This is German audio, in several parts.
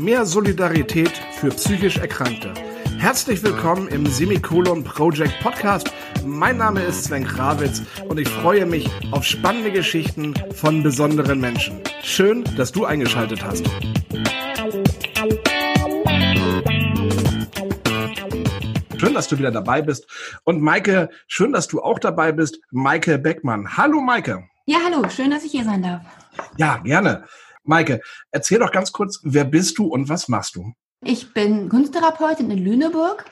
Mehr Solidarität für psychisch Erkrankte. Herzlich willkommen im Semikolon Project Podcast. Mein Name ist Sven Krawitz und ich freue mich auf spannende Geschichten von besonderen Menschen. Schön, dass du eingeschaltet hast. Schön, dass du wieder dabei bist. Und Maike, schön, dass du auch dabei bist. Maike Beckmann. Hallo, Maike. Ja, hallo. Schön, dass ich hier sein darf. Ja, gerne. Maike, erzähl doch ganz kurz, wer bist du und was machst du? Ich bin Kunsttherapeutin in Lüneburg,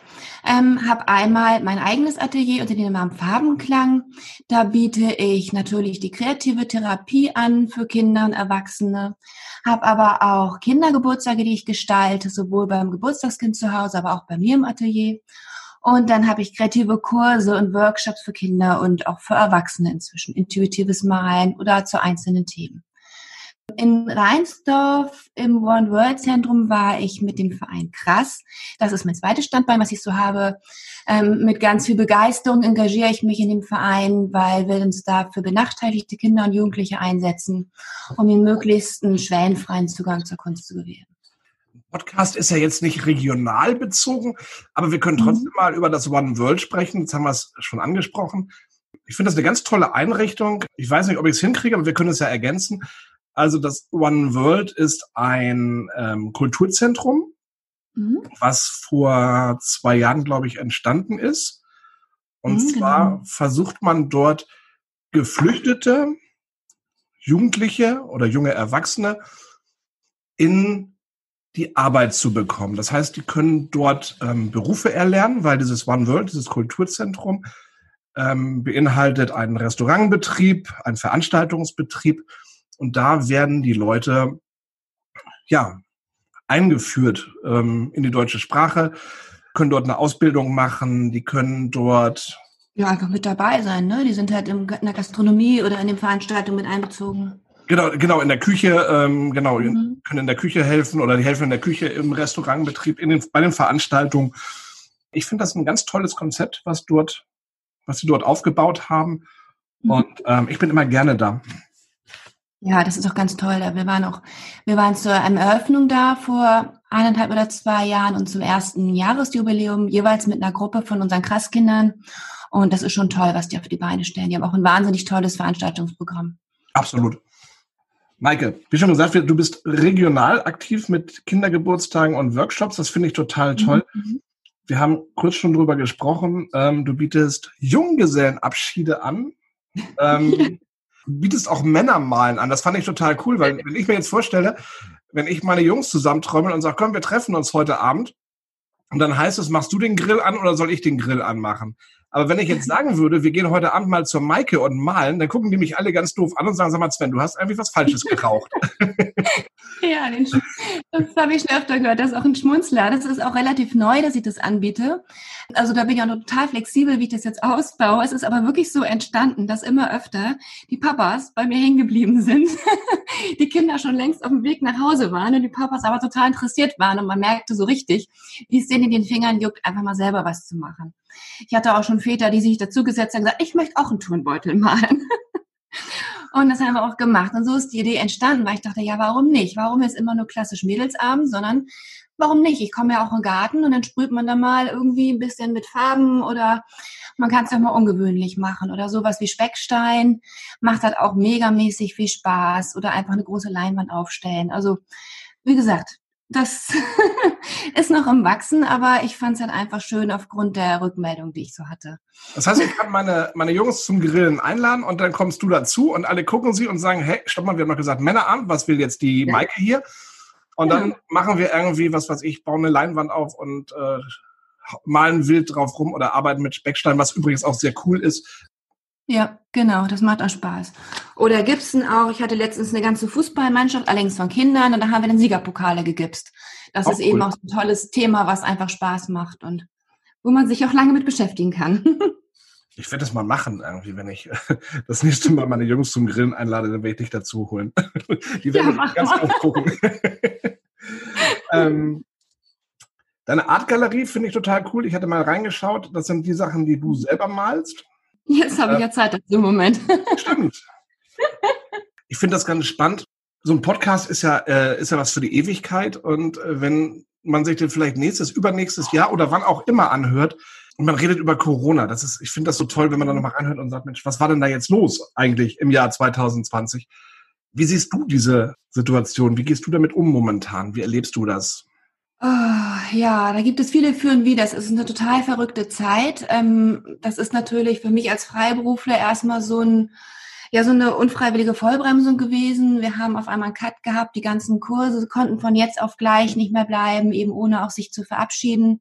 ähm, habe einmal mein eigenes Atelier unter dem Namen Farbenklang. Da biete ich natürlich die kreative Therapie an für Kinder und Erwachsene, habe aber auch Kindergeburtstage, die ich gestalte, sowohl beim Geburtstagskind zu Hause, aber auch bei mir im Atelier. Und dann habe ich kreative Kurse und Workshops für Kinder und auch für Erwachsene inzwischen, intuitives Malen oder zu einzelnen Themen. In Rheinsdorf im One World Zentrum war ich mit dem Verein Krass. Das ist mein zweites Standbein, was ich so habe. Ähm, mit ganz viel Begeisterung engagiere ich mich in dem Verein, weil wir uns da für benachteiligte Kinder und Jugendliche einsetzen, um ihnen möglichst einen schwellenfreien Zugang zur Kunst zu gewähren. Podcast ist ja jetzt nicht regional bezogen, aber wir können mhm. trotzdem mhm. mal über das One World sprechen. Jetzt haben wir es schon angesprochen. Ich finde das eine ganz tolle Einrichtung. Ich weiß nicht, ob ich es hinkriege, aber wir können es ja ergänzen. Also das One World ist ein ähm, Kulturzentrum, mhm. was vor zwei Jahren, glaube ich, entstanden ist. Und mhm, zwar genau. versucht man dort Geflüchtete, Jugendliche oder junge Erwachsene in die Arbeit zu bekommen. Das heißt, die können dort ähm, Berufe erlernen, weil dieses One World, dieses Kulturzentrum, ähm, beinhaltet einen Restaurantbetrieb, einen Veranstaltungsbetrieb und da werden die Leute ja eingeführt ähm, in die deutsche Sprache, können dort eine Ausbildung machen, die können dort ja einfach mit dabei sein, ne? Die sind halt in der Gastronomie oder in den Veranstaltungen mit einbezogen. Genau, genau, in der Küche, ähm, genau, mhm. können in der Küche helfen oder die helfen in der Küche im Restaurantbetrieb, in den, bei den Veranstaltungen. Ich finde das ein ganz tolles Konzept, was dort, was sie dort aufgebaut haben. Mhm. Und ähm, ich bin immer gerne da. Ja, das ist auch ganz toll. Wir waren auch, wir waren zur Eröffnung da vor eineinhalb oder zwei Jahren und zum ersten Jahresjubiläum jeweils mit einer Gruppe von unseren Krasskindern. Und das ist schon toll, was die auf die Beine stellen. Die haben auch ein wahnsinnig tolles Veranstaltungsprogramm. Absolut. Maike, wie schon gesagt, du bist regional aktiv mit Kindergeburtstagen und Workshops. Das finde ich total toll. Mhm. Wir haben kurz schon drüber gesprochen. Ähm, du bietest Junggesellenabschiede an. Ähm, bietest auch Männermalen an. Das fand ich total cool, weil wenn ich mir jetzt vorstelle, wenn ich meine Jungs zusammentrömmel und sage, komm, wir treffen uns heute Abend, und dann heißt es, machst du den Grill an oder soll ich den Grill anmachen? Aber wenn ich jetzt sagen würde, wir gehen heute Abend mal zur Maike und malen, dann gucken die mich alle ganz doof an und sagen, sag mal, Sven, du hast irgendwie was Falsches geraucht. ja, das habe ich schon öfter gehört. Das ist auch ein Schmunzler. Das ist auch relativ neu, dass ich das anbiete. Also da bin ich auch total flexibel, wie ich das jetzt ausbaue. Es ist aber wirklich so entstanden, dass immer öfter die Papas bei mir hängen geblieben sind, die Kinder schon längst auf dem Weg nach Hause waren und die Papas aber total interessiert waren und man merkte so richtig, wie es denen in den Fingern juckt, einfach mal selber was zu machen. Ich hatte auch schon Väter, die sich dazugesetzt haben und gesagt, ich möchte auch einen Turnbeutel malen. Und das haben wir auch gemacht. Und so ist die Idee entstanden, weil ich dachte, ja, warum nicht? Warum ist immer nur klassisch Mädelsabend, sondern warum nicht? Ich komme ja auch im Garten und dann sprüht man da mal irgendwie ein bisschen mit Farben oder man kann es ja mal ungewöhnlich machen oder sowas wie Speckstein macht halt auch megamäßig viel Spaß oder einfach eine große Leinwand aufstellen. Also, wie gesagt, das ist noch im Wachsen, aber ich fand es halt einfach schön aufgrund der Rückmeldung, die ich so hatte. Das heißt, ich kann meine, meine Jungs zum Grillen einladen und dann kommst du dazu und alle gucken sie und sagen, hey, stopp mal, wir haben noch gesagt, Männerabend, was will jetzt die Maike hier? Und dann machen wir irgendwie, was weiß ich, bauen eine Leinwand auf und äh, malen wild drauf rum oder arbeiten mit Speckstein, was übrigens auch sehr cool ist. Ja, genau, das macht auch Spaß. Oder Gipsen auch. Ich hatte letztens eine ganze Fußballmannschaft, allerdings von Kindern, und da haben wir dann Siegerpokale gegipst. Das auch ist cool. eben auch ein tolles Thema, was einfach Spaß macht und wo man sich auch lange mit beschäftigen kann. Ich werde das mal machen, irgendwie, wenn ich das nächste Mal meine Jungs zum Grillen einlade, dann werde ich dich dazu holen. Die werden ja, ganz oft gucken. ähm, deine Artgalerie finde ich total cool. Ich hatte mal reingeschaut. Das sind die Sachen, die du selber malst. Jetzt habe ich ja Zeit dazu im Moment. Stimmt. Ich finde das ganz spannend. so ein Podcast ist ja, äh, ist ja was für die Ewigkeit und äh, wenn man sich den vielleicht nächstes, übernächstes Jahr oder wann auch immer anhört und man redet über Corona, das ist, ich finde das so toll, wenn man da nochmal reinhört und sagt, Mensch, was war denn da jetzt los eigentlich im Jahr 2020? Wie siehst du diese Situation? Wie gehst du damit um momentan? Wie erlebst du das? Oh, ja, da gibt es viele Führen wie. Das ist eine total verrückte Zeit. Ähm, das ist natürlich für mich als Freiberufler erstmal so ein, ja, so eine unfreiwillige Vollbremsung gewesen. Wir haben auf einmal einen Cut gehabt. Die ganzen Kurse konnten von jetzt auf gleich nicht mehr bleiben, eben ohne auch sich zu verabschieden.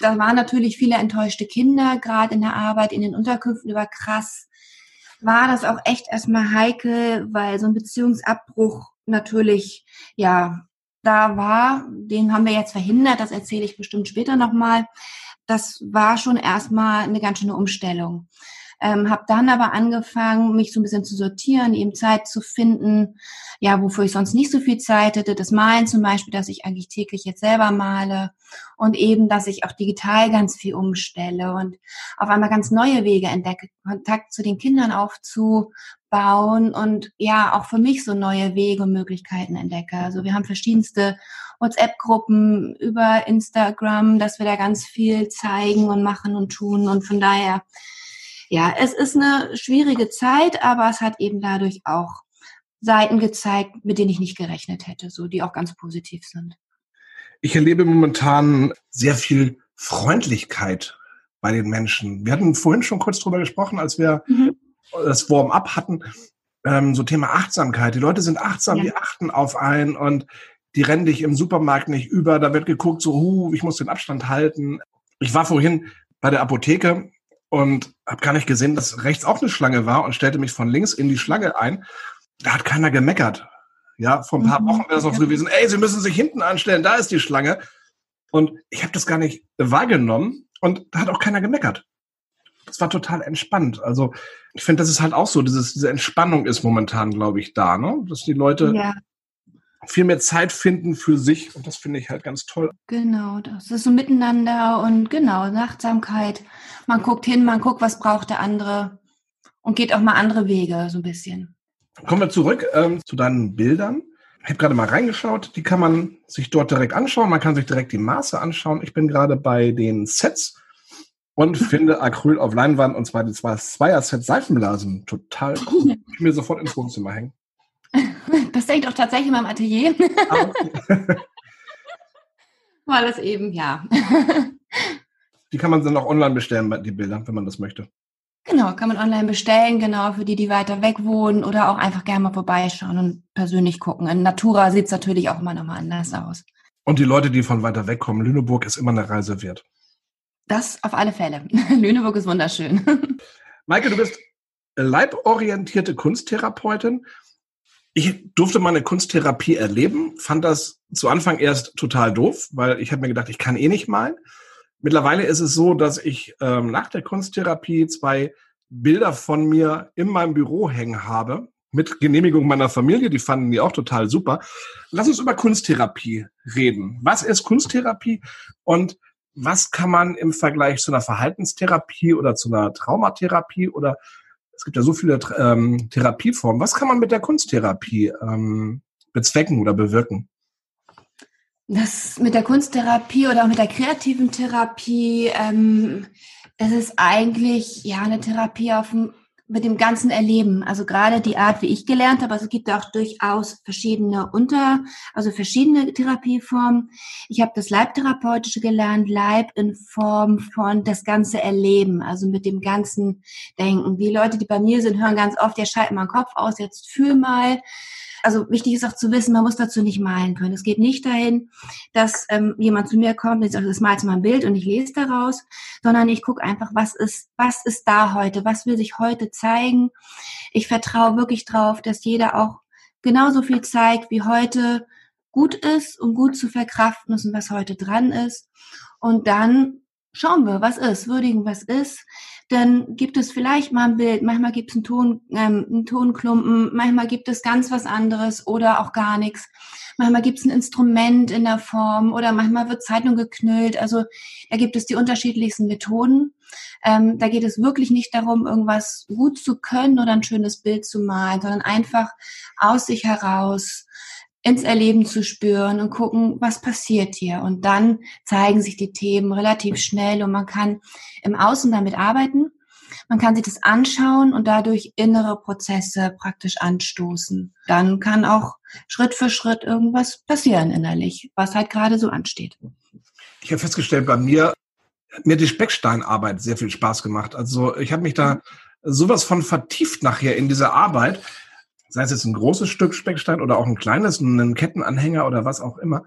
Da waren natürlich viele enttäuschte Kinder, gerade in der Arbeit, in den Unterkünften über krass. War das auch echt erstmal heikel, weil so ein Beziehungsabbruch natürlich, ja, da war, den haben wir jetzt verhindert, das erzähle ich bestimmt später nochmal. Das war schon erstmal eine ganz schöne Umstellung. Ähm, habe dann aber angefangen, mich so ein bisschen zu sortieren, eben Zeit zu finden, ja, wofür ich sonst nicht so viel Zeit hätte. Das Malen zum Beispiel, dass ich eigentlich täglich jetzt selber male und eben, dass ich auch digital ganz viel umstelle und auf einmal ganz neue Wege entdecke, Kontakt zu den Kindern aufzubauen und ja, auch für mich so neue Wege und Möglichkeiten entdecke. Also wir haben verschiedenste WhatsApp-Gruppen über Instagram, dass wir da ganz viel zeigen und machen und tun und von daher ja, es ist eine schwierige Zeit, aber es hat eben dadurch auch Seiten gezeigt, mit denen ich nicht gerechnet hätte, so die auch ganz positiv sind. Ich erlebe momentan sehr viel Freundlichkeit bei den Menschen. Wir hatten vorhin schon kurz drüber gesprochen, als wir mhm. Das Warm-up hatten, ähm, so Thema Achtsamkeit. Die Leute sind achtsam, ja. die achten auf einen und die rennen dich im Supermarkt nicht über. Da wird geguckt, so, huh, ich muss den Abstand halten. Ich war vorhin bei der Apotheke und habe gar nicht gesehen, dass rechts auch eine Schlange war und stellte mich von links in die Schlange ein. Da hat keiner gemeckert. Ja, vor ein paar mhm. Wochen wäre es auch so gewesen, ey, Sie müssen sich hinten anstellen, da ist die Schlange. Und ich habe das gar nicht wahrgenommen und da hat auch keiner gemeckert. Das war total entspannt. Also ich finde, das ist halt auch so, dieses, diese Entspannung ist momentan, glaube ich, da, ne? Dass die Leute ja viel mehr Zeit finden für sich und das finde ich halt ganz toll. Genau, das ist so miteinander und genau, Achtsamkeit. Man guckt hin, man guckt, was braucht der andere und geht auch mal andere Wege so ein bisschen. Kommen wir zurück ähm, zu deinen Bildern. Ich habe gerade mal reingeschaut, die kann man sich dort direkt anschauen. Man kann sich direkt die Maße anschauen. Ich bin gerade bei den Sets und finde Acryl auf Leinwand und zwar die Zweier-Set Seifenblasen total cool. Ich mir sofort ins Wohnzimmer hängen. Das denke ich auch tatsächlich in meinem Atelier. Ah, okay. Weil es eben, ja. Die kann man dann auch online bestellen, die Bilder, wenn man das möchte. Genau, kann man online bestellen, genau, für die, die weiter weg wohnen oder auch einfach gerne mal vorbeischauen und persönlich gucken. In Natura sieht es natürlich auch immer nochmal anders aus. Und die Leute, die von weiter weg kommen, Lüneburg ist immer eine Reise wert. Das auf alle Fälle. Lüneburg ist wunderschön. Maike, du bist leiborientierte Kunsttherapeutin. Ich durfte meine Kunsttherapie erleben, fand das zu Anfang erst total doof, weil ich habe mir gedacht, ich kann eh nicht malen. Mittlerweile ist es so, dass ich ähm, nach der Kunsttherapie zwei Bilder von mir in meinem Büro hängen habe, mit Genehmigung meiner Familie, die fanden die auch total super. Lass uns über Kunsttherapie reden. Was ist Kunsttherapie und was kann man im Vergleich zu einer Verhaltenstherapie oder zu einer Traumatherapie oder es gibt ja so viele ähm, Therapieformen. Was kann man mit der Kunsttherapie ähm, bezwecken oder bewirken? Das mit der Kunsttherapie oder auch mit der kreativen Therapie, ähm, es ist eigentlich ja eine Therapie auf dem mit dem ganzen Erleben. Also gerade die Art, wie ich gelernt habe, also es gibt auch durchaus verschiedene Unter, also verschiedene Therapieformen. Ich habe das Leibtherapeutische gelernt, Leib in Form von das ganze Erleben, also mit dem ganzen Denken. Die Leute, die bei mir sind, hören ganz oft, ja, schalt mal den Kopf aus, jetzt fühl mal also wichtig ist auch zu wissen, man muss dazu nicht malen können. Es geht nicht dahin, dass ähm, jemand zu mir kommt und sagt, das malst mal ein Bild und ich lese daraus, sondern ich gucke einfach, was ist, was ist da heute, was will sich heute zeigen. Ich vertraue wirklich drauf, dass jeder auch genauso viel zeigt, wie heute gut ist und gut zu verkraften ist und was heute dran ist. Und dann schauen wir, was ist, würdigen, was ist. Dann gibt es vielleicht mal ein Bild, manchmal gibt es einen, Ton, ähm, einen Tonklumpen, manchmal gibt es ganz was anderes oder auch gar nichts. Manchmal gibt es ein Instrument in der Form oder manchmal wird Zeitung geknüllt. Also da gibt es die unterschiedlichsten Methoden. Ähm, da geht es wirklich nicht darum, irgendwas gut zu können oder ein schönes Bild zu malen, sondern einfach aus sich heraus ins Erleben zu spüren und gucken, was passiert hier. Und dann zeigen sich die Themen relativ schnell und man kann im Außen damit arbeiten. Man kann sich das anschauen und dadurch innere Prozesse praktisch anstoßen. Dann kann auch Schritt für Schritt irgendwas passieren innerlich, was halt gerade so ansteht. Ich habe festgestellt, bei mir mir die Specksteinarbeit sehr viel Spaß gemacht. Also ich habe mich da sowas von vertieft nachher in diese Arbeit, sei es jetzt ein großes Stück Speckstein oder auch ein kleines, einen Kettenanhänger oder was auch immer.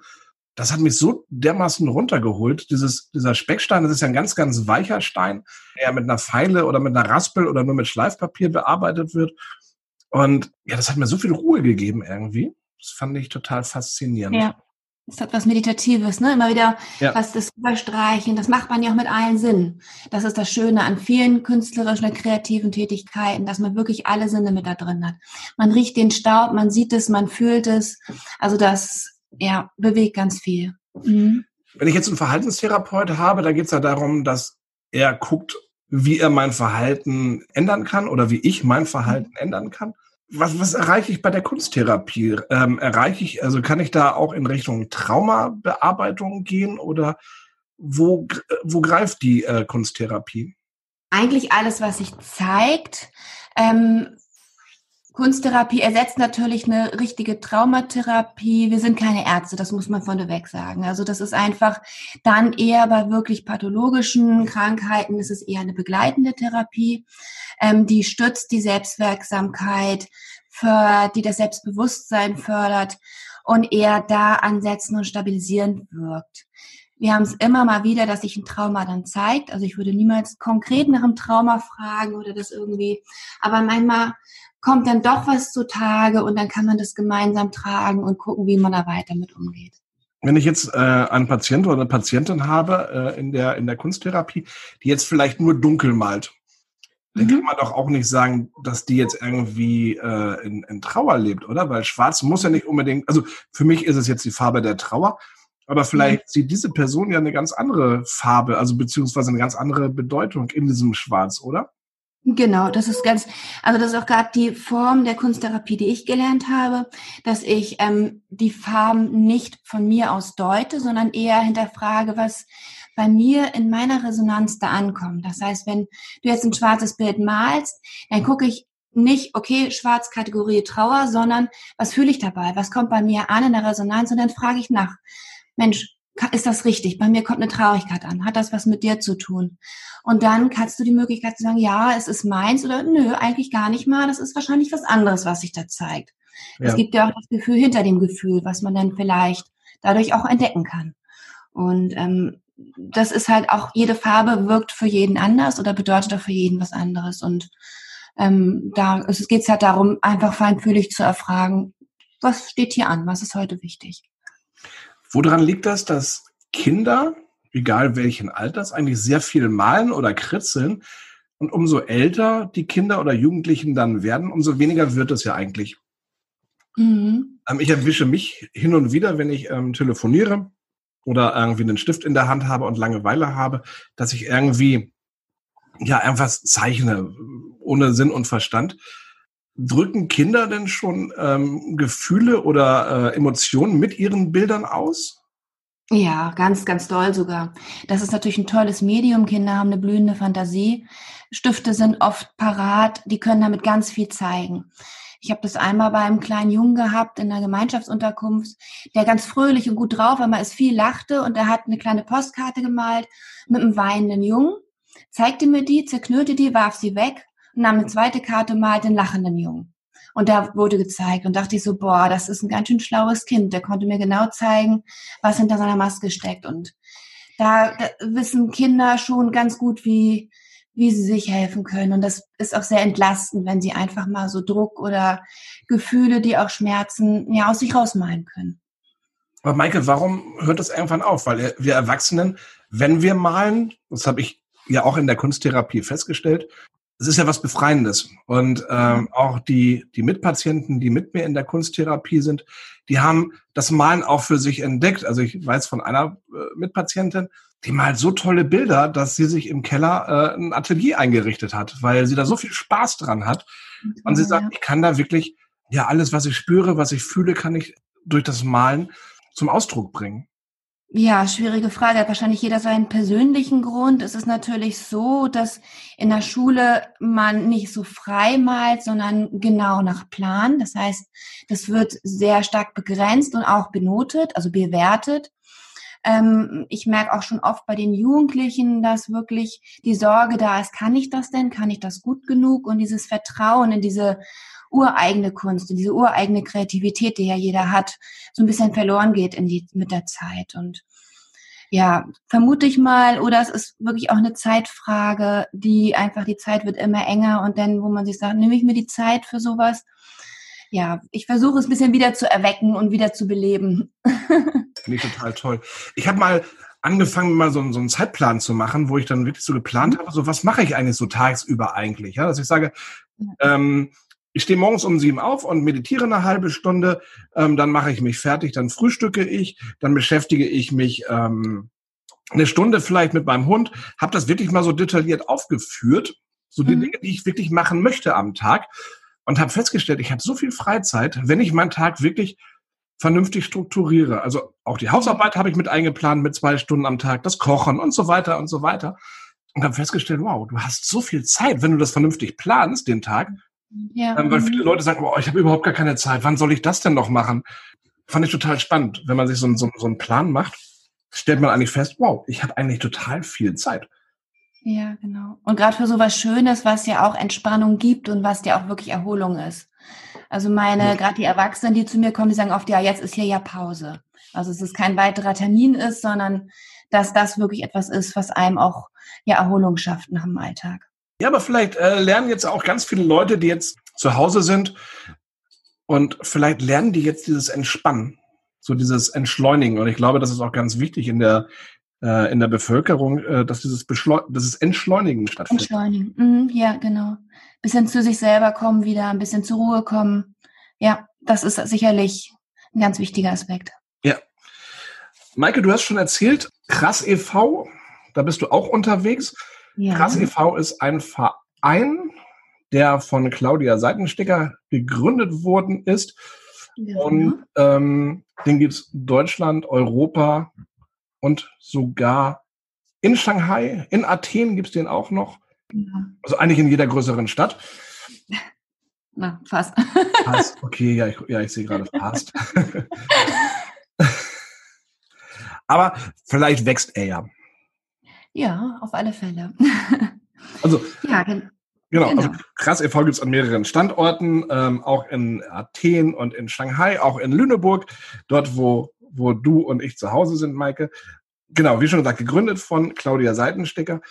Das hat mich so dermaßen runtergeholt. Dieses, dieser Speckstein, das ist ja ein ganz, ganz weicher Stein, der mit einer Pfeile oder mit einer Raspel oder nur mit Schleifpapier bearbeitet wird. Und ja, das hat mir so viel Ruhe gegeben irgendwie. Das fand ich total faszinierend. Ja. Es hat was Meditatives, ne? Immer wieder ja. was das Überstreichen. Das macht man ja auch mit allen Sinnen. Das ist das Schöne an vielen künstlerischen und kreativen Tätigkeiten, dass man wirklich alle Sinne mit da drin hat. Man riecht den Staub, man sieht es, man fühlt es. Also das, ja, bewegt ganz viel. Mhm. Wenn ich jetzt einen Verhaltenstherapeut habe, da geht es ja darum, dass er guckt, wie er mein Verhalten ändern kann oder wie ich mein Verhalten ändern kann was, was erreiche ich bei der Kunsttherapie? Ähm, erreiche ich, also kann ich da auch in Richtung Traumabearbeitung gehen oder wo, wo greift die äh, Kunsttherapie? Eigentlich alles, was sich zeigt. Ähm, Kunsttherapie ersetzt natürlich eine richtige Traumatherapie. Wir sind keine Ärzte, das muss man vorneweg sagen. Also das ist einfach dann eher bei wirklich pathologischen Krankheiten, ist es eher eine begleitende Therapie, ähm, die stützt die Selbstwirksamkeit, fördert, die das Selbstbewusstsein fördert und eher da ansetzen und stabilisierend wirkt. Wir haben es immer mal wieder, dass sich ein Trauma dann zeigt. Also ich würde niemals konkret nach einem Trauma fragen oder das irgendwie, aber manchmal kommt dann doch was zutage und dann kann man das gemeinsam tragen und gucken, wie man da weiter mit umgeht. Wenn ich jetzt äh, einen Patient oder eine Patientin habe äh, in, der, in der Kunsttherapie, die jetzt vielleicht nur dunkel malt, dann mhm. kann man doch auch nicht sagen, dass die jetzt irgendwie äh, in, in Trauer lebt, oder? Weil schwarz muss ja nicht unbedingt, also für mich ist es jetzt die Farbe der Trauer, aber vielleicht mhm. sieht diese Person ja eine ganz andere Farbe, also beziehungsweise eine ganz andere Bedeutung in diesem Schwarz, oder? Genau, das ist ganz, also das ist auch gerade die Form der Kunsttherapie, die ich gelernt habe, dass ich ähm, die Farben nicht von mir aus deute, sondern eher hinterfrage, was bei mir in meiner Resonanz da ankommt. Das heißt, wenn du jetzt ein schwarzes Bild malst, dann gucke ich nicht, okay, schwarz Kategorie Trauer, sondern was fühle ich dabei? Was kommt bei mir an in der Resonanz? Und dann frage ich nach, Mensch, ist das richtig? Bei mir kommt eine Traurigkeit an. Hat das was mit dir zu tun? Und dann kannst du die Möglichkeit zu sagen, ja, es ist meins oder nö, eigentlich gar nicht mal. Das ist wahrscheinlich was anderes, was sich da zeigt. Ja. Es gibt ja auch das Gefühl hinter dem Gefühl, was man dann vielleicht dadurch auch entdecken kann. Und ähm, das ist halt auch, jede Farbe wirkt für jeden anders oder bedeutet auch für jeden was anderes. Und ähm, da es geht halt darum, einfach feinfühlig zu erfragen, was steht hier an, was ist heute wichtig. Woran liegt das, dass Kinder, egal welchen Alters, eigentlich sehr viel malen oder kritzeln und umso älter die Kinder oder Jugendlichen dann werden, umso weniger wird es ja eigentlich. Mhm. Ähm, ich erwische mich hin und wieder, wenn ich ähm, telefoniere oder irgendwie einen Stift in der Hand habe und Langeweile habe, dass ich irgendwie ja einfach zeichne, ohne Sinn und Verstand. Drücken Kinder denn schon ähm, Gefühle oder äh, Emotionen mit ihren Bildern aus? Ja, ganz, ganz doll sogar. Das ist natürlich ein tolles Medium. Kinder haben eine blühende Fantasie. Stifte sind oft parat, die können damit ganz viel zeigen. Ich habe das einmal bei einem kleinen Jungen gehabt in einer Gemeinschaftsunterkunft, der ganz fröhlich und gut drauf war, aber es viel lachte und er hat eine kleine Postkarte gemalt mit einem weinenden Jungen, zeigte mir die, zerknüllte die, warf sie weg nahm eine zweite Karte mal den lachenden Jungen. Und da wurde gezeigt und dachte ich so, boah, das ist ein ganz schön schlaues Kind. Der konnte mir genau zeigen, was hinter seiner Maske steckt. Und da, da wissen Kinder schon ganz gut, wie, wie sie sich helfen können. Und das ist auch sehr entlastend, wenn sie einfach mal so Druck oder Gefühle, die auch Schmerzen, ja, aus sich rausmalen können. Aber Maike, warum hört das irgendwann auf? Weil wir Erwachsenen, wenn wir malen, das habe ich ja auch in der Kunsttherapie festgestellt, es ist ja was Befreiendes. Und ähm, auch die, die Mitpatienten, die mit mir in der Kunsttherapie sind, die haben das Malen auch für sich entdeckt. Also ich weiß von einer äh, Mitpatientin, die malt so tolle Bilder, dass sie sich im Keller äh, ein Atelier eingerichtet hat, weil sie da so viel Spaß dran hat. Und sie sagt, ich kann da wirklich, ja, alles, was ich spüre, was ich fühle, kann ich durch das Malen zum Ausdruck bringen. Ja, schwierige Frage. Hat wahrscheinlich jeder seinen persönlichen Grund. Es ist natürlich so, dass in der Schule man nicht so frei malt, sondern genau nach Plan. Das heißt, das wird sehr stark begrenzt und auch benotet, also bewertet. Ähm, ich merke auch schon oft bei den Jugendlichen, dass wirklich die Sorge da ist, kann ich das denn? Kann ich das gut genug? Und dieses Vertrauen in diese ureigene Kunst, diese ureigene Kreativität, die ja jeder hat, so ein bisschen verloren geht in die, mit der Zeit. Und ja, vermute ich mal, oder es ist wirklich auch eine Zeitfrage, die einfach, die Zeit wird immer enger und dann, wo man sich sagt, nehme ich mir die Zeit für sowas? Ja, ich versuche es ein bisschen wieder zu erwecken und wieder zu beleben. Finde ich total toll. Ich habe mal angefangen, mal so, so einen Zeitplan zu machen, wo ich dann wirklich so geplant mhm. habe, so was mache ich eigentlich so tagsüber eigentlich? Ja, dass ich sage, ähm, ich stehe morgens um sieben auf und meditiere eine halbe Stunde, ähm, dann mache ich mich fertig, dann frühstücke ich, dann beschäftige ich mich ähm, eine Stunde vielleicht mit meinem Hund, habe das wirklich mal so detailliert aufgeführt, so die mhm. Dinge, die ich wirklich machen möchte am Tag und habe festgestellt, ich habe so viel Freizeit, wenn ich meinen Tag wirklich vernünftig strukturiere. Also auch die Hausarbeit habe ich mit eingeplant mit zwei Stunden am Tag, das Kochen und so weiter und so weiter. Und habe festgestellt, wow, du hast so viel Zeit, wenn du das vernünftig planst, den Tag, ja. Ähm, weil viele Leute sagen, oh, ich habe überhaupt gar keine Zeit. Wann soll ich das denn noch machen? Fand ich total spannend. Wenn man sich so, so, so einen Plan macht, stellt man eigentlich fest, wow, ich habe eigentlich total viel Zeit. Ja, genau. Und gerade für so was Schönes, was ja auch Entspannung gibt und was ja auch wirklich Erholung ist. Also meine, ja. gerade die Erwachsenen, die zu mir kommen, die sagen oft, ja, jetzt ist hier ja Pause. Also es ist kein weiterer Termin ist, sondern dass das wirklich etwas ist, was einem auch ja Erholung schafft nach dem Alltag. Ja, aber vielleicht äh, lernen jetzt auch ganz viele Leute, die jetzt zu Hause sind und vielleicht lernen die jetzt dieses Entspannen, so dieses Entschleunigen. Und ich glaube, das ist auch ganz wichtig in der äh, in der Bevölkerung, äh, dass dieses Beschleu dieses Entschleunigen stattfindet. Entschleunigen, mhm, ja, genau. Bisschen zu sich selber kommen wieder, ein bisschen zur Ruhe kommen. Ja, das ist sicherlich ein ganz wichtiger Aspekt. Ja. Maike, du hast schon erzählt, Krass e.V., da bist du auch unterwegs. Ja. Krass e.V. ist ein Verein, der von Claudia Seitensticker gegründet worden ist. Ja. Und ähm, den gibt es Deutschland, Europa und sogar in Shanghai, in Athen gibt es den auch noch. Ja. Also eigentlich in jeder größeren Stadt. Na, fast. Fast, okay, ja, ich, ja, ich sehe gerade fast. Aber vielleicht wächst er ja. Ja, auf alle Fälle. Also, ja, genau. Genau, also Krass e.V. gibt es an mehreren Standorten, ähm, auch in Athen und in Shanghai, auch in Lüneburg, dort, wo, wo du und ich zu Hause sind, Maike. Genau, wie schon gesagt, gegründet von Claudia Seitenstecker.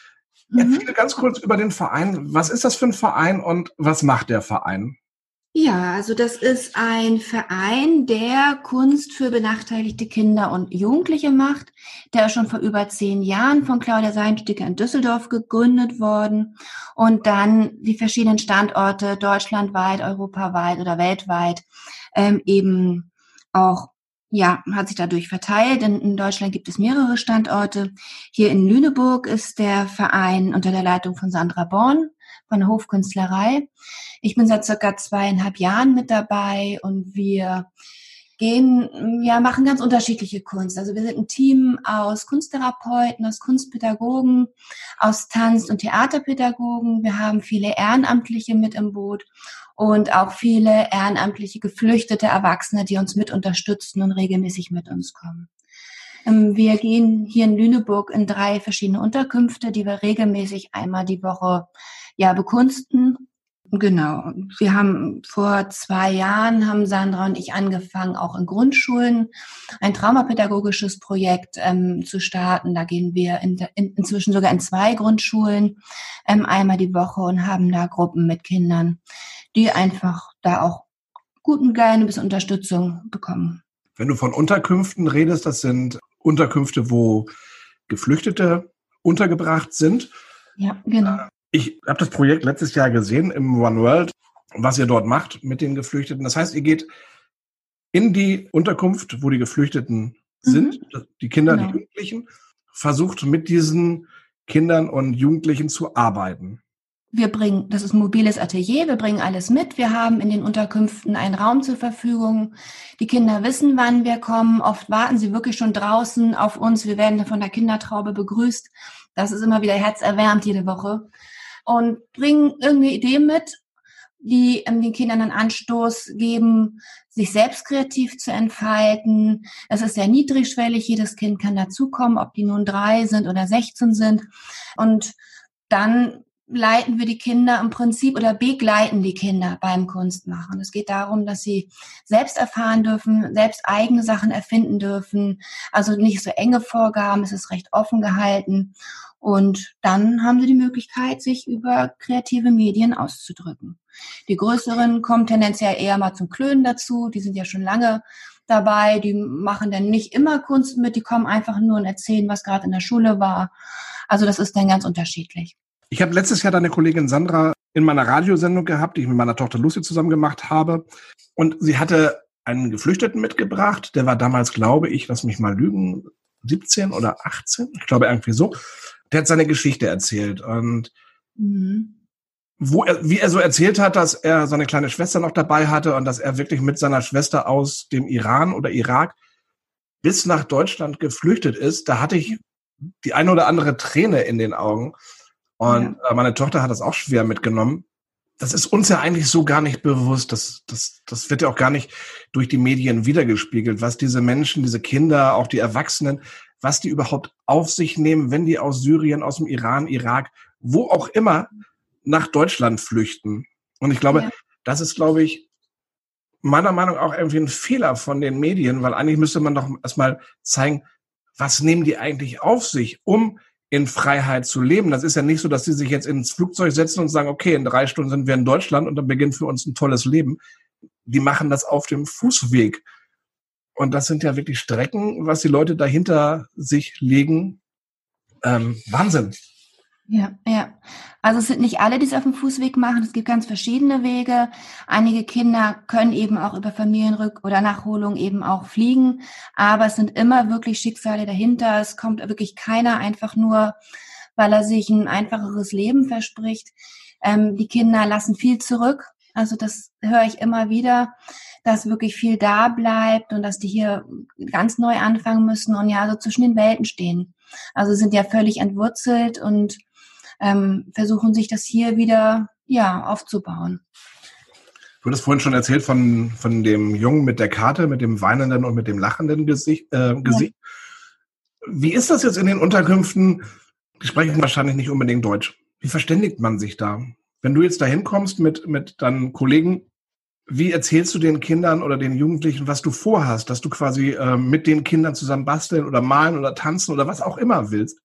Mhm. Erzähle ganz kurz über den Verein. Was ist das für ein Verein und was macht der Verein? Ja, also das ist ein Verein, der Kunst für benachteiligte Kinder und Jugendliche macht. Der ist schon vor über zehn Jahren von Claudia Seinsticker in Düsseldorf gegründet worden und dann die verschiedenen Standorte deutschlandweit, europaweit oder weltweit ähm, eben auch ja, hat sich dadurch verteilt. In, in, Deutschland gibt es mehrere Standorte. Hier in Lüneburg ist der Verein unter der Leitung von Sandra Born von Hofkünstlerei. Ich bin seit circa zweieinhalb Jahren mit dabei und wir gehen, ja, machen ganz unterschiedliche Kunst. Also wir sind ein Team aus Kunsttherapeuten, aus Kunstpädagogen, aus Tanz- und Theaterpädagogen. Wir haben viele Ehrenamtliche mit im Boot und auch viele ehrenamtliche geflüchtete Erwachsene, die uns mit unterstützen und regelmäßig mit uns kommen. Ähm, wir gehen hier in Lüneburg in drei verschiedene Unterkünfte, die wir regelmäßig einmal die Woche ja bekunsten. Genau. Wir haben vor zwei Jahren haben Sandra und ich angefangen, auch in Grundschulen ein traumapädagogisches Projekt ähm, zu starten. Da gehen wir in, in, inzwischen sogar in zwei Grundschulen ähm, einmal die Woche und haben da Gruppen mit Kindern, die einfach da auch guten, gerne bis Unterstützung bekommen. Wenn du von Unterkünften redest, das sind Unterkünfte, wo Geflüchtete untergebracht sind. Ja, genau. Ich habe das Projekt letztes Jahr gesehen im One World, was ihr dort macht mit den Geflüchteten. Das heißt, ihr geht in die Unterkunft, wo die Geflüchteten sind, mhm. die Kinder, genau. die Jugendlichen, versucht mit diesen Kindern und Jugendlichen zu arbeiten. Wir bringen, das ist ein mobiles Atelier, wir bringen alles mit. Wir haben in den Unterkünften einen Raum zur Verfügung. Die Kinder wissen, wann wir kommen. Oft warten sie wirklich schon draußen auf uns. Wir werden von der Kindertraube begrüßt. Das ist immer wieder herzerwärmt jede Woche. Und bringen irgendwie Ideen mit, die ähm, den Kindern einen Anstoß geben, sich selbst kreativ zu entfalten. Es ist sehr niedrigschwellig. Jedes Kind kann dazukommen, ob die nun drei sind oder 16 sind. Und dann leiten wir die Kinder im Prinzip oder begleiten die Kinder beim Kunstmachen. Es geht darum, dass sie selbst erfahren dürfen, selbst eigene Sachen erfinden dürfen. Also nicht so enge Vorgaben, es ist recht offen gehalten. Und dann haben sie die Möglichkeit, sich über kreative Medien auszudrücken. Die größeren kommen tendenziell eher mal zum Klönen dazu. Die sind ja schon lange dabei. Die machen dann nicht immer Kunst mit. Die kommen einfach nur und erzählen, was gerade in der Schule war. Also das ist dann ganz unterschiedlich. Ich habe letztes Jahr deine Kollegin Sandra in meiner Radiosendung gehabt, die ich mit meiner Tochter Lucy zusammen gemacht habe. Und sie hatte einen Geflüchteten mitgebracht. Der war damals, glaube ich, lass mich mal lügen, 17 oder 18. Ich glaube irgendwie so. Der hat seine Geschichte erzählt. Und mhm. wo er, wie er so erzählt hat, dass er seine kleine Schwester noch dabei hatte und dass er wirklich mit seiner Schwester aus dem Iran oder Irak bis nach Deutschland geflüchtet ist, da hatte ich die eine oder andere Träne in den Augen. Und ja. Äh, meine Tochter hat das auch schwer mitgenommen. Das ist uns ja eigentlich so gar nicht bewusst. Das, das, das wird ja auch gar nicht durch die Medien wiedergespiegelt, was diese Menschen, diese Kinder, auch die Erwachsenen, was die überhaupt auf sich nehmen, wenn die aus Syrien, aus dem Iran, Irak, wo auch immer nach Deutschland flüchten. Und ich glaube, ja. das ist, glaube ich, meiner Meinung nach auch irgendwie ein Fehler von den Medien, weil eigentlich müsste man doch erstmal zeigen, was nehmen die eigentlich auf sich, um in Freiheit zu leben. Das ist ja nicht so, dass sie sich jetzt ins Flugzeug setzen und sagen, okay, in drei Stunden sind wir in Deutschland und dann beginnt für uns ein tolles Leben. Die machen das auf dem Fußweg. Und das sind ja wirklich Strecken, was die Leute dahinter sich legen. Ähm, Wahnsinn. Ja, ja. Also es sind nicht alle, die es auf dem Fußweg machen. Es gibt ganz verschiedene Wege. Einige Kinder können eben auch über Familienrück- oder Nachholung eben auch fliegen. Aber es sind immer wirklich Schicksale dahinter. Es kommt wirklich keiner einfach nur, weil er sich ein einfacheres Leben verspricht. Ähm, die Kinder lassen viel zurück. Also das höre ich immer wieder, dass wirklich viel da bleibt und dass die hier ganz neu anfangen müssen und ja so zwischen den Welten stehen. Also sind ja völlig entwurzelt und ähm, versuchen sich das hier wieder ja aufzubauen. Du hattest vorhin schon erzählt von, von dem Jungen mit der Karte, mit dem weinenden und mit dem lachenden Gesicht. Äh, Gesicht. Ja. Wie ist das jetzt in den Unterkünften? Die sprechen wahrscheinlich nicht unbedingt Deutsch. Wie verständigt man sich da? Wenn du jetzt da hinkommst mit, mit deinen Kollegen, wie erzählst du den Kindern oder den Jugendlichen, was du vorhast, dass du quasi äh, mit den Kindern zusammen basteln oder malen oder tanzen oder was auch immer willst?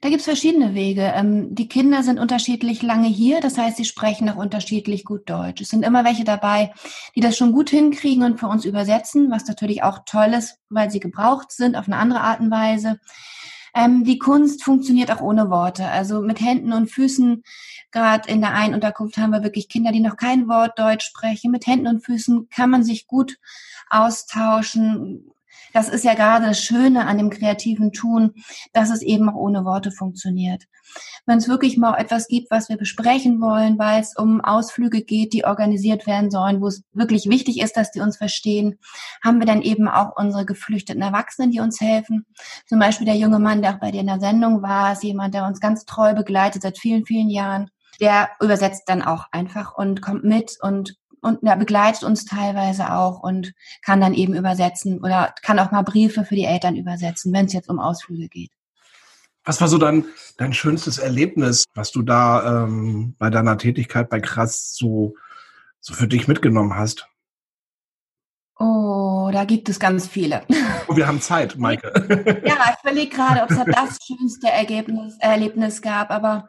Da gibt's verschiedene Wege. Ähm, die Kinder sind unterschiedlich lange hier, das heißt, sie sprechen auch unterschiedlich gut Deutsch. Es sind immer welche dabei, die das schon gut hinkriegen und für uns übersetzen, was natürlich auch toll ist, weil sie gebraucht sind auf eine andere Art und Weise. Ähm, die Kunst funktioniert auch ohne Worte, also mit Händen und Füßen. Gerade in der einen Unterkunft haben wir wirklich Kinder, die noch kein Wort Deutsch sprechen. Mit Händen und Füßen kann man sich gut austauschen, das ist ja gerade das Schöne an dem kreativen Tun, dass es eben auch ohne Worte funktioniert. Wenn es wirklich mal etwas gibt, was wir besprechen wollen, weil es um Ausflüge geht, die organisiert werden sollen, wo es wirklich wichtig ist, dass die uns verstehen, haben wir dann eben auch unsere geflüchteten Erwachsenen, die uns helfen. Zum Beispiel der junge Mann, der auch bei dir in der Sendung war, ist jemand, der uns ganz treu begleitet seit vielen, vielen Jahren der übersetzt dann auch einfach und kommt mit und und ja, begleitet uns teilweise auch und kann dann eben übersetzen oder kann auch mal Briefe für die Eltern übersetzen, wenn es jetzt um Ausflüge geht. Was war so dein, dein schönstes Erlebnis, was du da ähm, bei deiner Tätigkeit bei Krass so, so für dich mitgenommen hast? Oh, da gibt es ganz viele. Oh, wir haben Zeit, Maike. ja, ich überlege gerade, ob es das schönste Ergebnis, Erlebnis gab, aber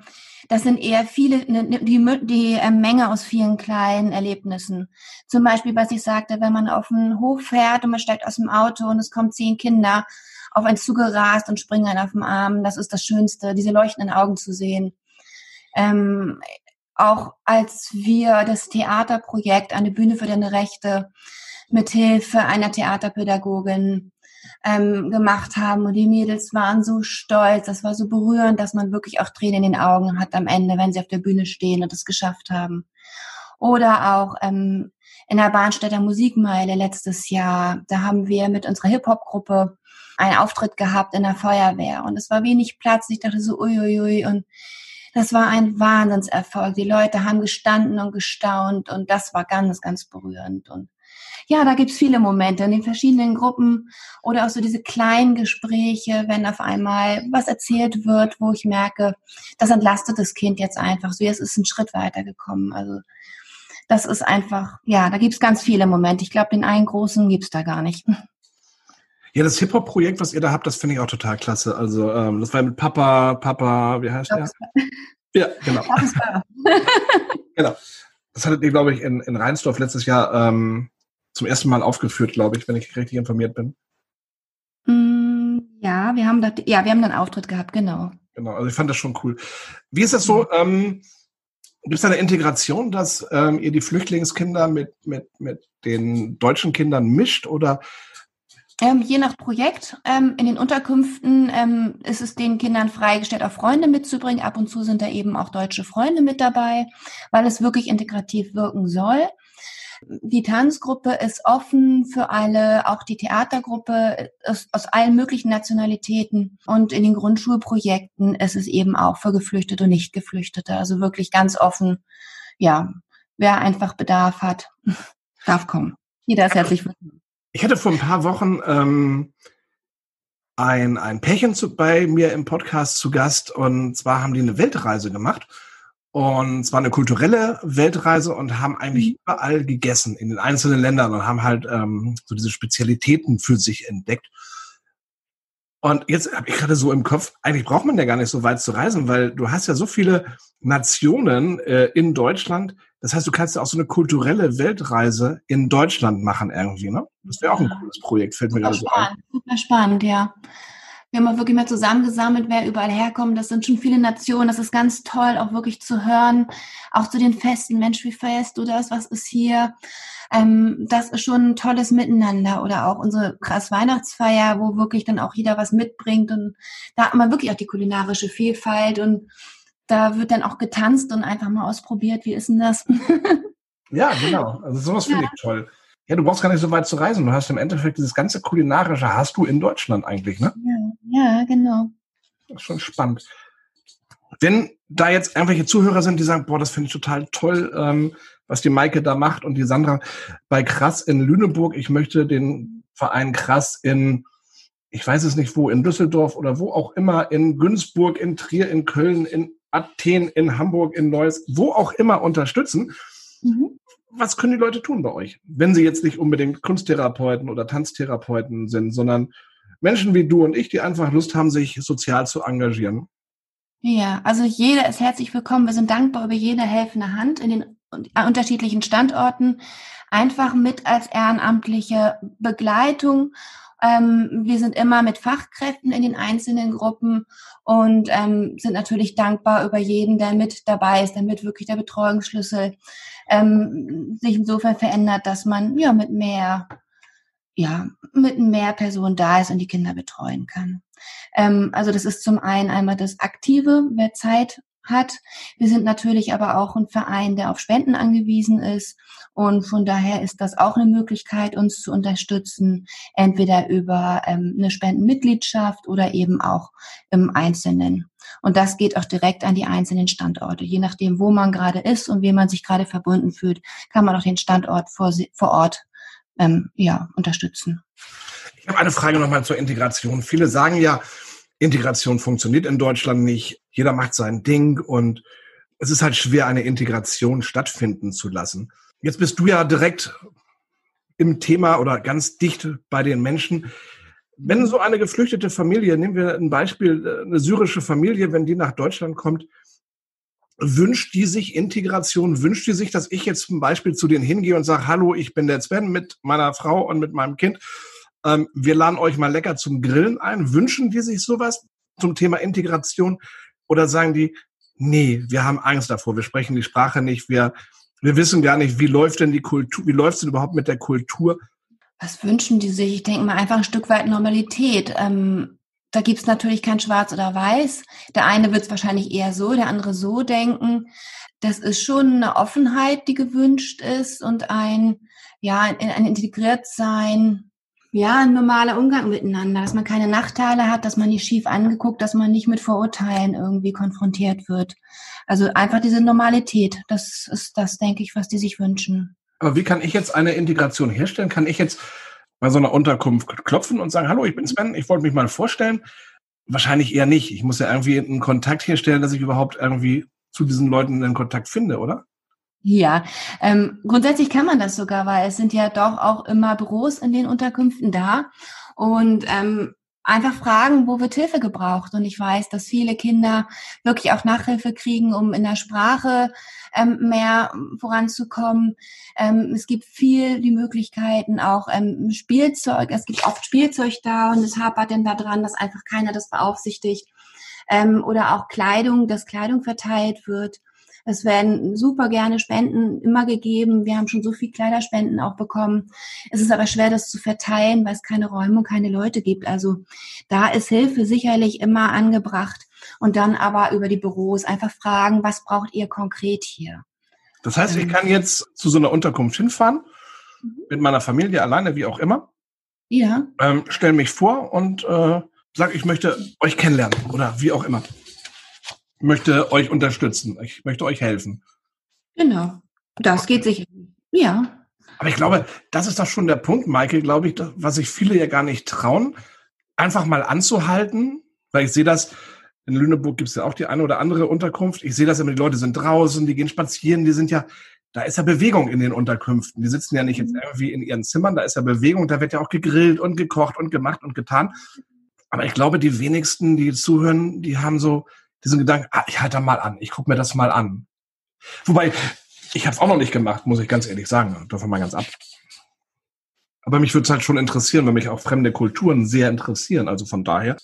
das sind eher viele, ne, ne, die, die äh, Menge aus vielen kleinen Erlebnissen. Zum Beispiel, was ich sagte, wenn man auf einen Hof fährt und man steigt aus dem Auto und es kommen zehn Kinder auf einen zugerast und springen einen auf dem Arm, das ist das Schönste, diese leuchtenden Augen zu sehen. Ähm, auch als wir das Theaterprojekt Eine Bühne für deine Rechte mithilfe einer Theaterpädagogin ähm, gemacht haben. Und die Mädels waren so stolz, das war so berührend, dass man wirklich auch Tränen in den Augen hat am Ende, wenn sie auf der Bühne stehen und es geschafft haben. Oder auch ähm, in der Bahnstädter Musikmeile letztes Jahr, da haben wir mit unserer Hip-Hop-Gruppe einen Auftritt gehabt in der Feuerwehr und es war wenig Platz. Ich dachte so, uiuiui und das war ein Wahnsinnserfolg. Die Leute haben gestanden und gestaunt und das war ganz, ganz berührend. Und ja, da gibt's viele Momente in den verschiedenen Gruppen oder auch so diese kleinen Gespräche, wenn auf einmal was erzählt wird, wo ich merke, das entlastet das Kind jetzt einfach. So, jetzt ist ein Schritt weitergekommen. Also das ist einfach, ja, da gibt's ganz viele Momente. Ich glaube, den einen großen gibt's da gar nicht. Ja, das Hip-Hop-Projekt, was ihr da habt, das finde ich auch total klasse. Also ähm, das war mit Papa, Papa, wie heißt der? Ja, genau. genau. Das hattet ihr, glaube ich, in, in Rheinsdorf letztes Jahr ähm, zum ersten Mal aufgeführt, glaube ich, wenn ich richtig informiert bin. Mm, ja, wir haben da, ja, wir haben einen Auftritt gehabt, genau. Genau, also ich fand das schon cool. Wie ist das so? Ähm, Gibt es eine Integration, dass ähm, ihr die Flüchtlingskinder mit, mit, mit den deutschen Kindern mischt oder ähm, je nach Projekt. Ähm, in den Unterkünften ähm, ist es den Kindern freigestellt, auch Freunde mitzubringen. Ab und zu sind da eben auch deutsche Freunde mit dabei, weil es wirklich integrativ wirken soll. Die Tanzgruppe ist offen für alle, auch die Theatergruppe ist aus allen möglichen Nationalitäten. Und in den Grundschulprojekten ist es eben auch für Geflüchtete und Nicht-Geflüchtete. Also wirklich ganz offen. Ja, wer einfach Bedarf hat, darf kommen. Jeder ist herzlich willkommen. Ich hatte vor ein paar Wochen ähm, ein, ein Pärchen zu, bei mir im Podcast zu Gast und zwar haben die eine Weltreise gemacht und zwar eine kulturelle Weltreise und haben eigentlich mhm. überall gegessen in den einzelnen Ländern und haben halt ähm, so diese Spezialitäten für sich entdeckt. Und jetzt habe ich gerade so im Kopf, eigentlich braucht man ja gar nicht so weit zu reisen, weil du hast ja so viele Nationen äh, in Deutschland. Das heißt, du kannst ja auch so eine kulturelle Weltreise in Deutschland machen irgendwie, ne? Das wäre auch ein cooles Projekt, fällt mir gerade so ein. Super spannend, ja. Wir haben auch wirklich mal zusammengesammelt, wer überall herkommt. Das sind schon viele Nationen. Das ist ganz toll, auch wirklich zu hören. Auch zu den Festen. Mensch, wie feierst du das? Was ist hier? ähm, das ist schon ein tolles Miteinander oder auch unsere krass Weihnachtsfeier, wo wirklich dann auch jeder was mitbringt und da hat man wirklich auch die kulinarische Vielfalt und da wird dann auch getanzt und einfach mal ausprobiert, wie ist denn das? ja, genau. Also sowas finde ja. ich toll. Ja, du brauchst gar nicht so weit zu reisen. Du hast im Endeffekt dieses ganze kulinarische hast du in Deutschland eigentlich, ne? Ja, ja genau. Das ist schon spannend. Wenn da jetzt irgendwelche Zuhörer sind, die sagen, boah, das finde ich total toll, ähm, was die Maike da macht und die Sandra bei Krass in Lüneburg. Ich möchte den Verein Krass in, ich weiß es nicht wo, in Düsseldorf oder wo auch immer, in Günzburg, in Trier, in Köln, in Athen, in Hamburg, in Neuss, wo auch immer unterstützen. Mhm. Was können die Leute tun bei euch, wenn sie jetzt nicht unbedingt Kunsttherapeuten oder Tanztherapeuten sind, sondern Menschen wie du und ich, die einfach Lust haben, sich sozial zu engagieren? Ja, also jeder ist herzlich willkommen. Wir sind dankbar über jede helfende Hand in den unterschiedlichen Standorten einfach mit als ehrenamtliche Begleitung. Ähm, wir sind immer mit Fachkräften in den einzelnen Gruppen und ähm, sind natürlich dankbar über jeden, der mit dabei ist, damit wirklich der Betreuungsschlüssel ähm, sich insofern verändert, dass man ja mit mehr ja mit mehr Personen da ist und die Kinder betreuen kann. Ähm, also das ist zum einen einmal das Aktive, wer Zeit hat. Wir sind natürlich aber auch ein Verein, der auf Spenden angewiesen ist. Und von daher ist das auch eine Möglichkeit, uns zu unterstützen, entweder über ähm, eine Spendenmitgliedschaft oder eben auch im Einzelnen. Und das geht auch direkt an die einzelnen Standorte. Je nachdem, wo man gerade ist und wie man sich gerade verbunden fühlt, kann man auch den Standort vor, vor Ort ähm, ja, unterstützen. Ich habe eine Frage nochmal zur Integration. Viele sagen ja, Integration funktioniert in Deutschland nicht. Jeder macht sein Ding und es ist halt schwer, eine Integration stattfinden zu lassen. Jetzt bist du ja direkt im Thema oder ganz dicht bei den Menschen. Wenn so eine geflüchtete Familie, nehmen wir ein Beispiel, eine syrische Familie, wenn die nach Deutschland kommt, wünscht die sich Integration? Wünscht die sich, dass ich jetzt zum Beispiel zu denen hingehe und sage, hallo, ich bin der Sven mit meiner Frau und mit meinem Kind ähm, wir laden euch mal lecker zum Grillen ein. Wünschen die sich sowas zum Thema Integration? Oder sagen die, nee, wir haben Angst davor, wir sprechen die Sprache nicht, wir, wir wissen gar nicht, wie läuft denn die Kultur, wie läuft es denn überhaupt mit der Kultur? Was wünschen die sich? Ich denke mal einfach ein Stück weit Normalität. Ähm, da gibt's natürlich kein Schwarz oder Weiß. Der eine wird es wahrscheinlich eher so, der andere so denken. Das ist schon eine Offenheit, die gewünscht ist und ein, ja, ein, ein integriert sein, ja, ein normaler Umgang miteinander, dass man keine Nachteile hat, dass man nicht schief angeguckt, dass man nicht mit Vorurteilen irgendwie konfrontiert wird. Also einfach diese Normalität, das ist das, denke ich, was die sich wünschen. Aber wie kann ich jetzt eine Integration herstellen? Kann ich jetzt bei so einer Unterkunft klopfen und sagen, hallo, ich bin Sven, ich wollte mich mal vorstellen? Wahrscheinlich eher nicht. Ich muss ja irgendwie einen Kontakt herstellen, dass ich überhaupt irgendwie zu diesen Leuten einen Kontakt finde, oder? Ja, ähm, grundsätzlich kann man das sogar, weil es sind ja doch auch immer Büros in den Unterkünften da. Und ähm, einfach fragen, wo wird Hilfe gebraucht. Und ich weiß, dass viele Kinder wirklich auch Nachhilfe kriegen, um in der Sprache ähm, mehr voranzukommen. Ähm, es gibt viel die Möglichkeiten, auch ähm, Spielzeug, es gibt oft Spielzeug da und es hapert denn daran, dass einfach keiner das beaufsichtigt. Ähm, oder auch Kleidung, dass Kleidung verteilt wird. Es werden super gerne Spenden immer gegeben. Wir haben schon so viel Kleiderspenden auch bekommen. Es ist aber schwer, das zu verteilen, weil es keine Räume und keine Leute gibt. Also da ist Hilfe sicherlich immer angebracht. Und dann aber über die Büros einfach fragen, was braucht ihr konkret hier? Das heißt, ich ähm. kann jetzt zu so einer Unterkunft hinfahren, mhm. mit meiner Familie alleine, wie auch immer. Ja. Ähm, stell mich vor und äh, sag, ich möchte euch kennenlernen oder wie auch immer möchte euch unterstützen. Ich möchte euch helfen. Genau. Das geht sicher. Ja. Aber ich glaube, das ist doch schon der Punkt, Michael, glaube ich, was sich viele ja gar nicht trauen, einfach mal anzuhalten, weil ich sehe das, in Lüneburg gibt es ja auch die eine oder andere Unterkunft. Ich sehe das immer, die Leute sind draußen, die gehen spazieren, die sind ja, da ist ja Bewegung in den Unterkünften. Die sitzen ja nicht jetzt mhm. irgendwie in ihren Zimmern, da ist ja Bewegung, da wird ja auch gegrillt und gekocht und gemacht und getan. Aber ich glaube, die wenigsten, die zuhören, die haben so, diesen Gedanken, ah, ich halte mal an, ich gucke mir das mal an. Wobei, ich habe es auch noch nicht gemacht, muss ich ganz ehrlich sagen, davon mal ganz ab. Aber mich würde es halt schon interessieren, weil mich auch fremde Kulturen sehr interessieren. Also von daher.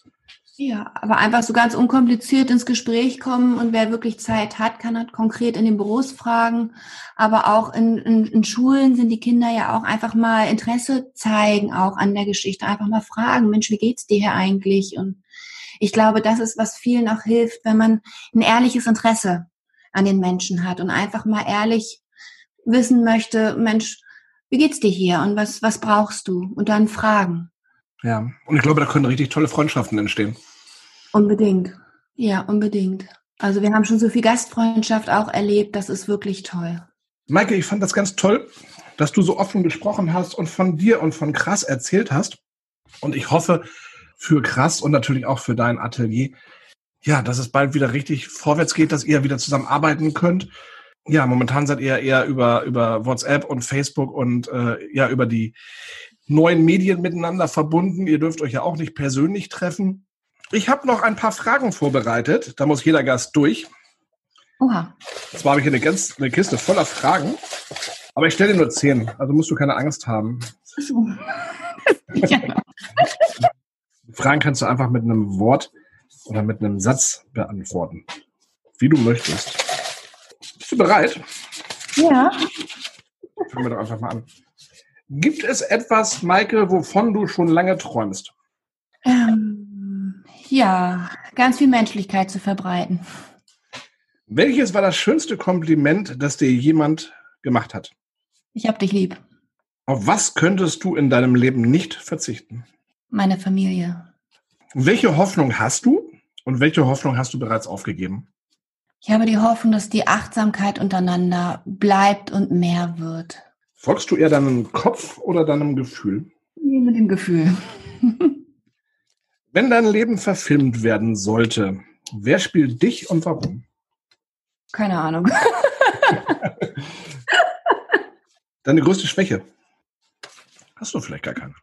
Ja, aber einfach so ganz unkompliziert ins Gespräch kommen und wer wirklich Zeit hat, kann halt konkret in den Büros fragen. Aber auch in, in, in Schulen sind die Kinder ja auch einfach mal Interesse zeigen, auch an der Geschichte. Einfach mal fragen, Mensch, wie geht's dir hier eigentlich? Und ich glaube, das ist, was vielen auch hilft, wenn man ein ehrliches Interesse an den Menschen hat und einfach mal ehrlich wissen möchte, Mensch, wie geht's dir hier und was, was brauchst du? Und dann fragen. Ja, und ich glaube, da können richtig tolle Freundschaften entstehen. Unbedingt. Ja, unbedingt. Also wir haben schon so viel Gastfreundschaft auch erlebt, das ist wirklich toll. Maike, ich fand das ganz toll, dass du so offen gesprochen hast und von dir und von Krass erzählt hast. Und ich hoffe, für Krass und natürlich auch für dein Atelier. Ja, dass es bald wieder richtig vorwärts geht, dass ihr wieder zusammenarbeiten könnt. Ja, momentan seid ihr eher über, über WhatsApp und Facebook und äh, ja, über die neuen Medien miteinander verbunden. Ihr dürft euch ja auch nicht persönlich treffen. Ich habe noch ein paar Fragen vorbereitet. Da muss jeder Gast durch. Oha. Zwar habe ich eine, ganz, eine Kiste voller Fragen, aber ich stelle dir nur zehn. Also musst du keine Angst haben. ja. Fragen kannst du einfach mit einem Wort oder mit einem Satz beantworten. Wie du möchtest. Bist du bereit? Ja. Fangen wir doch einfach mal an. Gibt es etwas, Maike, wovon du schon lange träumst? Ähm, ja, ganz viel Menschlichkeit zu verbreiten. Welches war das schönste Kompliment, das dir jemand gemacht hat? Ich hab dich lieb. Auf was könntest du in deinem Leben nicht verzichten? Meine Familie. Welche Hoffnung hast du und welche Hoffnung hast du bereits aufgegeben? Ich habe die Hoffnung, dass die Achtsamkeit untereinander bleibt und mehr wird. Folgst du eher deinem Kopf oder deinem Gefühl? Nee, mit dem Gefühl. Wenn dein Leben verfilmt werden sollte, wer spielt dich und warum? Keine Ahnung. Deine größte Schwäche? Hast du vielleicht gar keine?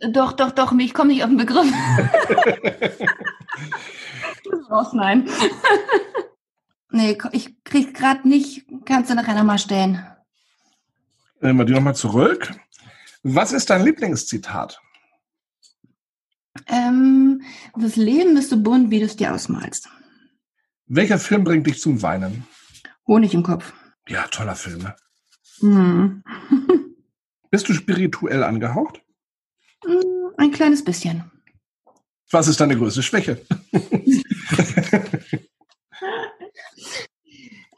Doch, doch, doch, ich komme nicht auf den Begriff. raus, nein. nee, ich krieg gerade nicht. Kannst du nachher nochmal stellen. Nehmen wir die nochmal zurück. Was ist dein Lieblingszitat? Ähm, das Leben ist so bunt, wie du es dir ausmalst. Welcher Film bringt dich zum Weinen? Honig im Kopf. Ja, toller Film. Ne? Hm. Bist du spirituell angehaucht? Hm, ein kleines bisschen. Was ist deine größte Schwäche?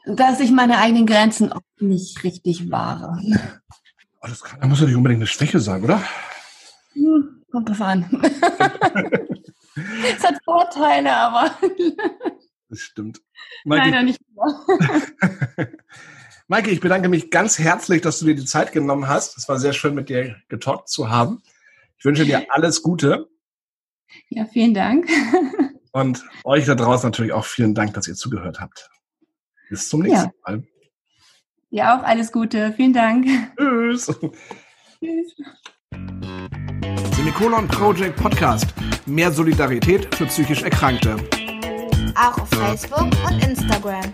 Dass ich meine eigenen Grenzen auch nicht richtig wahre. Oh, das, kann, das muss ja nicht unbedingt eine Schwäche sein, oder? Hm, kommt drauf an. es hat Vorteile, aber. das stimmt. Maike, Leider nicht mehr. Maike, ich bedanke mich ganz herzlich, dass du dir die Zeit genommen hast. Es war sehr schön, mit dir getalkt zu haben. Ich wünsche dir alles Gute. Ja, vielen Dank. Und euch da draußen natürlich auch vielen Dank, dass ihr zugehört habt. Bis zum nächsten ja. Mal. Ja, auch alles Gute. Vielen Dank. Tschüss. Tschüss. Semikolon Project Podcast. Mehr Solidarität für psychisch Erkrankte. Auch auf Facebook und Instagram.